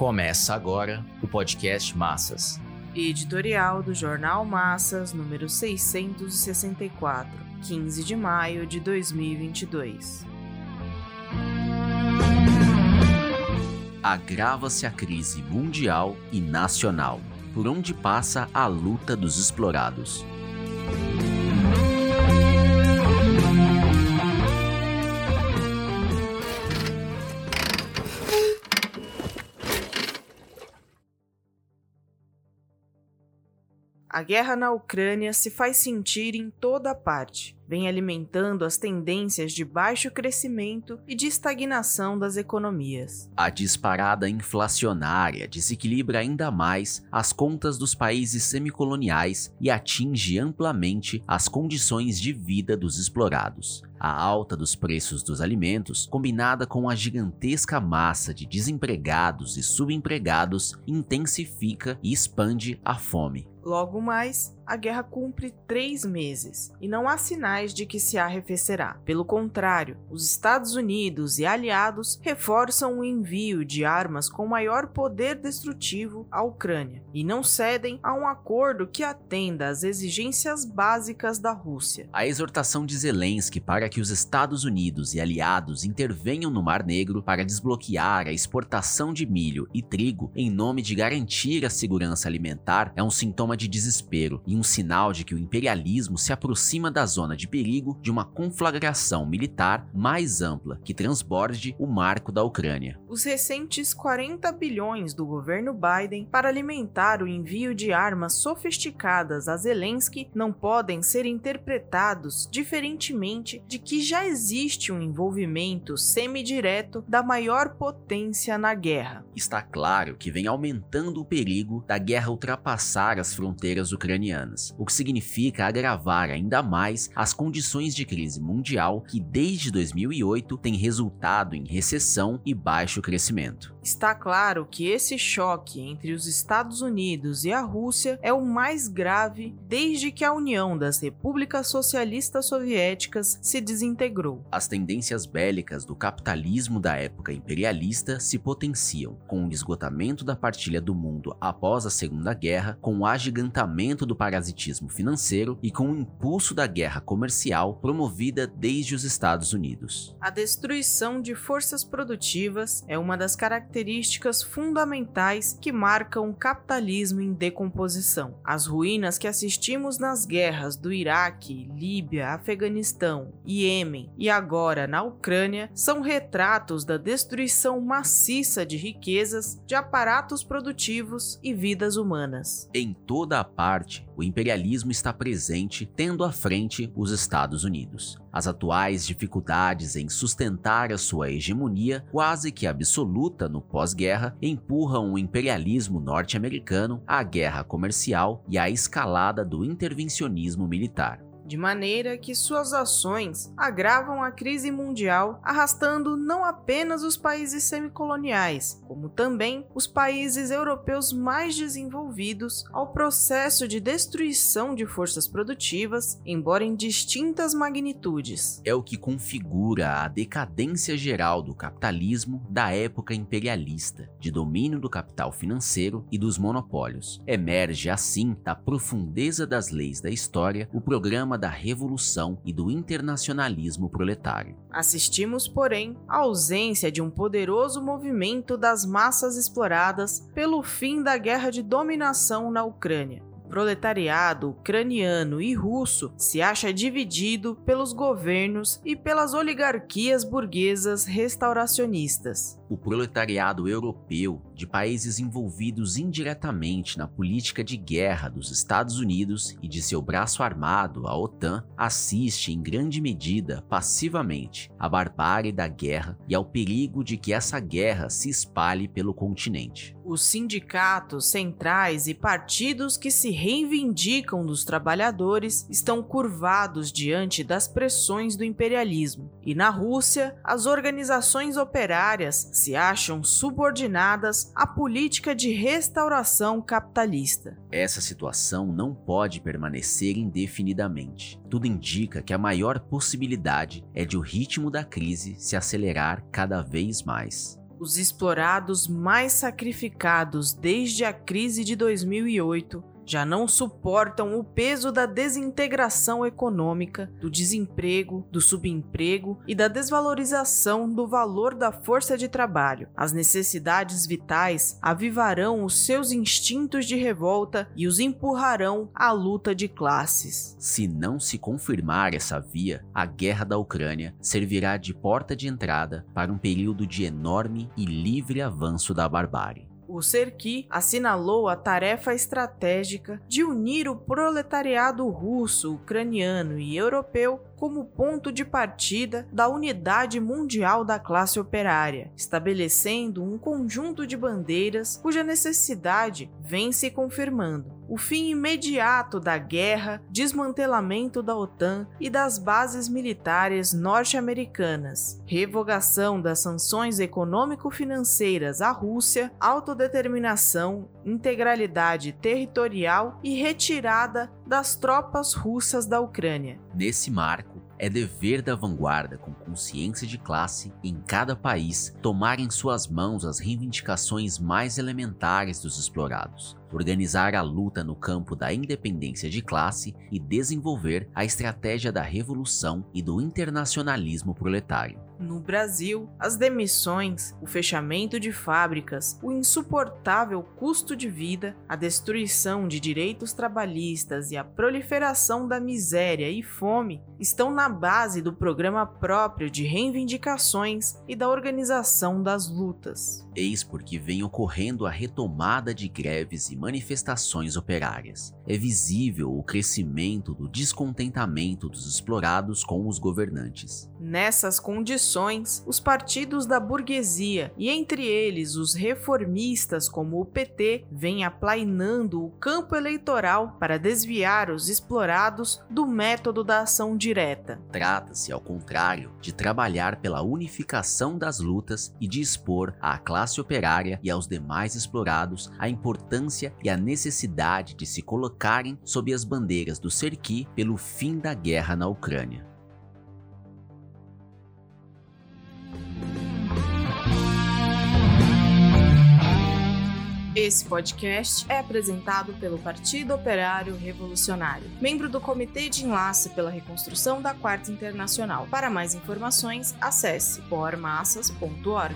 Começa agora o podcast Massas. Editorial do Jornal Massas, número 664, 15 de maio de 2022. Agrava-se a crise mundial e nacional, por onde passa a luta dos explorados. A guerra na Ucrânia se faz sentir em toda parte. Vem alimentando as tendências de baixo crescimento e de estagnação das economias. A disparada inflacionária desequilibra ainda mais as contas dos países semicoloniais e atinge amplamente as condições de vida dos explorados. A alta dos preços dos alimentos, combinada com a gigantesca massa de desempregados e subempregados, intensifica e expande a fome. Logo mais, a guerra cumpre três meses e não há sinais de que se arrefecerá. Pelo contrário, os Estados Unidos e aliados reforçam o envio de armas com maior poder destrutivo à Ucrânia e não cedem a um acordo que atenda às exigências básicas da Rússia. A exortação de Zelensky para que os Estados Unidos e aliados intervenham no Mar Negro para desbloquear a exportação de milho e trigo em nome de garantir a segurança alimentar é um sintoma de desespero e um sinal de que o imperialismo se aproxima da zona de perigo de uma conflagração militar mais ampla que transborde o marco da Ucrânia. Os recentes 40 bilhões do governo Biden para alimentar o envio de armas sofisticadas a Zelensky não podem ser interpretados diferentemente de que já existe um envolvimento semidireto da maior potência na guerra. Está claro que vem aumentando o perigo da guerra ultrapassar as fronteiras ucranianas o que significa agravar ainda mais as condições de crise mundial que desde 2008 tem resultado em recessão e baixo crescimento. Está claro que esse choque entre os Estados Unidos e a Rússia é o mais grave desde que a União das Repúblicas Socialistas Soviéticas se desintegrou. As tendências bélicas do capitalismo da época imperialista se potenciam, com o esgotamento da partilha do mundo após a Segunda Guerra, com o agigantamento do parasitismo financeiro e com o impulso da guerra comercial promovida desde os Estados Unidos. A destruição de forças produtivas é uma das características fundamentais que marcam o capitalismo em decomposição. As ruínas que assistimos nas guerras do Iraque, Líbia, Afeganistão, Iêmen e agora na Ucrânia são retratos da destruição maciça de riquezas, de aparatos produtivos e vidas humanas. Em toda a parte, o imperialismo está presente, tendo à frente os Estados Unidos. As atuais dificuldades em sustentar a sua hegemonia, quase que absoluta no pós-guerra, empurram o imperialismo norte-americano à guerra comercial e à escalada do intervencionismo militar de maneira que suas ações agravam a crise mundial, arrastando não apenas os países semicoloniais, como também os países europeus mais desenvolvidos ao processo de destruição de forças produtivas, embora em distintas magnitudes. É o que configura a decadência geral do capitalismo da época imperialista, de domínio do capital financeiro e dos monopólios. Emerge assim da profundeza das leis da história o programa da revolução e do internacionalismo proletário. Assistimos, porém, à ausência de um poderoso movimento das massas exploradas pelo fim da guerra de dominação na Ucrânia proletariado ucraniano e russo se acha dividido pelos governos e pelas oligarquias burguesas restauracionistas. O proletariado europeu, de países envolvidos indiretamente na política de guerra dos Estados Unidos e de seu braço armado, a OTAN, assiste em grande medida passivamente à barbárie da guerra e ao perigo de que essa guerra se espalhe pelo continente. Os sindicatos centrais e partidos que se reivindicam dos trabalhadores estão curvados diante das pressões do imperialismo. E na Rússia, as organizações operárias se acham subordinadas à política de restauração capitalista. Essa situação não pode permanecer indefinidamente. Tudo indica que a maior possibilidade é de o ritmo da crise se acelerar cada vez mais. Os explorados mais sacrificados desde a crise de 2008 já não suportam o peso da desintegração econômica, do desemprego, do subemprego e da desvalorização do valor da força de trabalho. As necessidades vitais avivarão os seus instintos de revolta e os empurrarão à luta de classes. Se não se confirmar essa via, a guerra da Ucrânia servirá de porta de entrada para um período de enorme e livre avanço da barbárie o Serki assinalou a tarefa estratégica de unir o proletariado russo, ucraniano e europeu como ponto de partida da unidade mundial da classe operária, estabelecendo um conjunto de bandeiras cuja necessidade vem se confirmando. O fim imediato da guerra, desmantelamento da OTAN e das bases militares norte-americanas, revogação das sanções econômico-financeiras à Rússia, autodeterminação, integralidade territorial e retirada das tropas russas da Ucrânia. Nesse marco, é dever da vanguarda com consciência de classe em cada país tomar em suas mãos as reivindicações mais elementares dos explorados, organizar a luta no campo da independência de classe e desenvolver a estratégia da revolução e do internacionalismo proletário. No Brasil, as demissões, o fechamento de fábricas, o insuportável custo de vida, a destruição de direitos trabalhistas e a proliferação da miséria e fome estão na base do programa próprio de reivindicações e da organização das lutas. Eis porque vem ocorrendo a retomada de greves e manifestações operárias. É visível o crescimento do descontentamento dos explorados com os governantes. Nessas condições, os partidos da burguesia, e entre eles os reformistas como o PT, vêm aplainando o campo eleitoral para desviar os explorados do método da ação direta. Trata-se, ao contrário, de trabalhar pela unificação das lutas e de expor à classe operária e aos demais explorados a importância e a necessidade de se colocarem sob as bandeiras do Serki pelo fim da guerra na Ucrânia. Esse podcast é apresentado pelo Partido Operário Revolucionário, membro do Comitê de Enlace pela Reconstrução da Quarta Internacional. Para mais informações, acesse pormassas.org.